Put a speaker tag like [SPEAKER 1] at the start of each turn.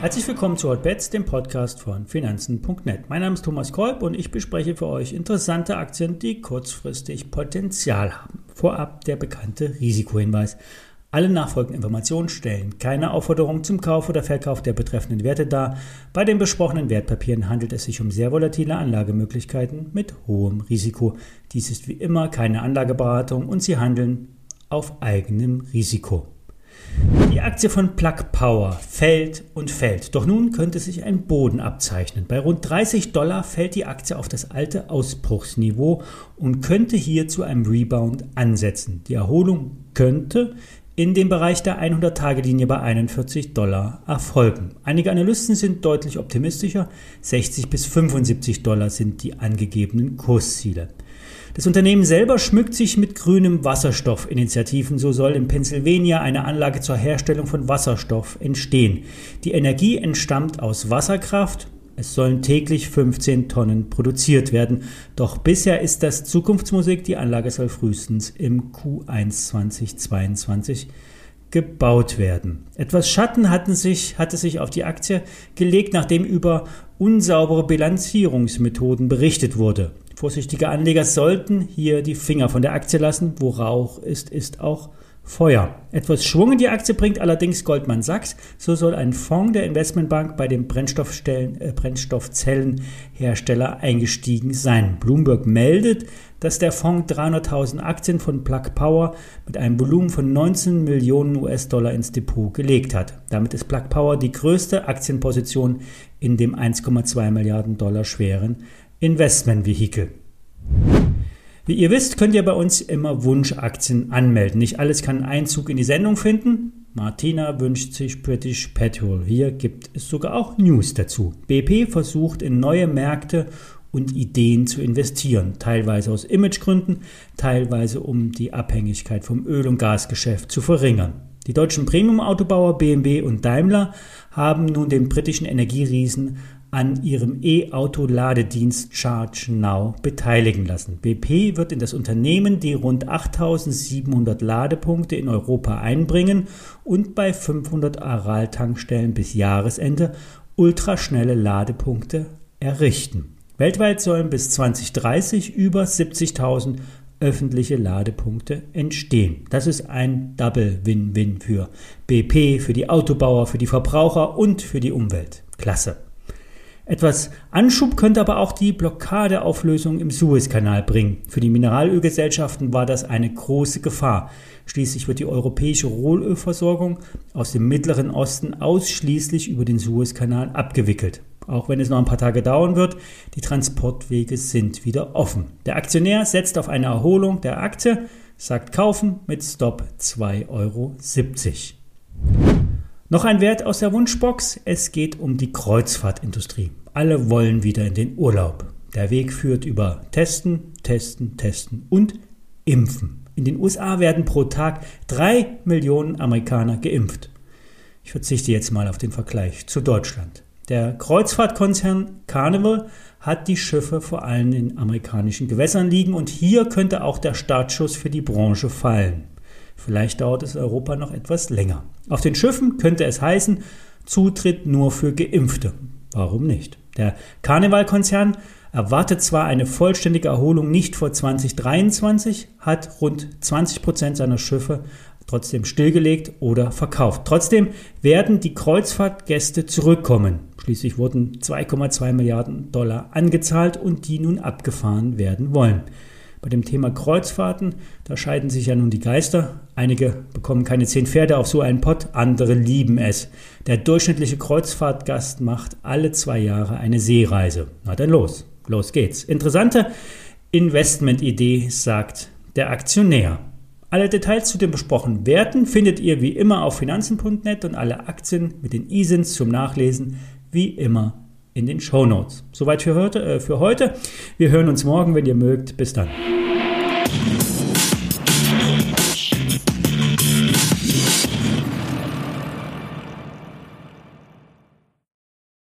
[SPEAKER 1] Herzlich willkommen zu Hotbets, dem Podcast von Finanzen.net. Mein Name ist Thomas Kolb und ich bespreche für euch interessante Aktien, die kurzfristig Potenzial haben. Vorab der bekannte Risikohinweis. Alle nachfolgenden Informationen stellen keine Aufforderung zum Kauf oder Verkauf der betreffenden Werte dar. Bei den besprochenen Wertpapieren handelt es sich um sehr volatile Anlagemöglichkeiten mit hohem Risiko. Dies ist wie immer keine Anlageberatung und sie handeln auf eigenem Risiko. Die Aktie von Plug Power fällt und fällt. Doch nun könnte sich ein Boden abzeichnen. Bei rund 30 Dollar fällt die Aktie auf das alte Ausbruchsniveau und könnte hier zu einem Rebound ansetzen. Die Erholung könnte in dem Bereich der 100-Tage-Linie bei 41 Dollar erfolgen. Einige Analysten sind deutlich optimistischer. 60 bis 75 Dollar sind die angegebenen Kursziele. Das Unternehmen selber schmückt sich mit grünem Wasserstoffinitiativen. So soll in Pennsylvania eine Anlage zur Herstellung von Wasserstoff entstehen. Die Energie entstammt aus Wasserkraft. Es sollen täglich 15 Tonnen produziert werden. Doch bisher ist das Zukunftsmusik. Die Anlage soll frühestens im Q1 2022 gebaut werden. Etwas Schatten hatten sich, hatte sich auf die Aktie gelegt, nachdem über unsaubere Bilanzierungsmethoden berichtet wurde. Vorsichtige Anleger sollten hier die Finger von der Aktie lassen. Wo Rauch ist, ist auch Feuer. Etwas Schwung in die Aktie bringt allerdings Goldman Sachs. So soll ein Fonds der Investmentbank bei dem äh, Brennstoffzellenhersteller eingestiegen sein. Bloomberg meldet, dass der Fonds 300.000 Aktien von Plug Power mit einem Volumen von 19 Millionen US-Dollar ins Depot gelegt hat. Damit ist Plug Power die größte Aktienposition in dem 1,2 Milliarden Dollar schweren Investmentvehikel. Wie ihr wisst, könnt ihr bei uns immer Wunschaktien anmelden. Nicht alles kann Einzug in die Sendung finden. Martina wünscht sich British Petrol. Hier gibt es sogar auch News dazu. BP versucht in neue Märkte und Ideen zu investieren, teilweise aus Imagegründen, teilweise um die Abhängigkeit vom Öl- und Gasgeschäft zu verringern. Die deutschen Premium-Autobauer BMW und Daimler haben nun den britischen Energieriesen an ihrem E-Auto-Ladedienst Charge Now beteiligen lassen. BP wird in das Unternehmen die rund 8700 Ladepunkte in Europa einbringen und bei 500 Aral-Tankstellen bis Jahresende ultraschnelle Ladepunkte errichten. Weltweit sollen bis 2030 über 70.000 öffentliche Ladepunkte entstehen. Das ist ein Double-Win-Win für BP, für die Autobauer, für die Verbraucher und für die Umwelt. Klasse. Etwas Anschub könnte aber auch die Blockadeauflösung im Suezkanal bringen. Für die Mineralölgesellschaften war das eine große Gefahr. Schließlich wird die europäische Rohölversorgung aus dem Mittleren Osten ausschließlich über den Suezkanal abgewickelt. Auch wenn es noch ein paar Tage dauern wird, die Transportwege sind wieder offen. Der Aktionär setzt auf eine Erholung der Aktie, sagt kaufen mit Stop 2,70 Euro. Noch ein Wert aus der Wunschbox. Es geht um die Kreuzfahrtindustrie. Alle wollen wieder in den Urlaub. Der Weg führt über Testen, Testen, Testen und Impfen. In den USA werden pro Tag drei Millionen Amerikaner geimpft. Ich verzichte jetzt mal auf den Vergleich zu Deutschland. Der Kreuzfahrtkonzern Carnival hat die Schiffe vor allem in amerikanischen Gewässern liegen und hier könnte auch der Startschuss für die Branche fallen. Vielleicht dauert es Europa noch etwas länger. Auf den Schiffen könnte es heißen, Zutritt nur für Geimpfte. Warum nicht? Der Karnevalkonzern erwartet zwar eine vollständige Erholung nicht vor 2023, hat rund 20 Prozent seiner Schiffe trotzdem stillgelegt oder verkauft. Trotzdem werden die Kreuzfahrtgäste zurückkommen. Schließlich wurden 2,2 Milliarden Dollar angezahlt und die nun abgefahren werden wollen. Bei dem Thema Kreuzfahrten, da scheiden sich ja nun die Geister. Einige bekommen keine zehn Pferde auf so einen Pott, andere lieben es. Der durchschnittliche Kreuzfahrtgast macht alle zwei Jahre eine Seereise. Na dann los, los geht's. Interessante Investmentidee, sagt der Aktionär. Alle Details zu den besprochenen Werten findet ihr wie immer auf finanzen.net und alle Aktien mit den ISINs zum Nachlesen wie immer in den Show Notes. Soweit für heute, äh, für heute. Wir hören uns morgen, wenn ihr mögt. Bis dann.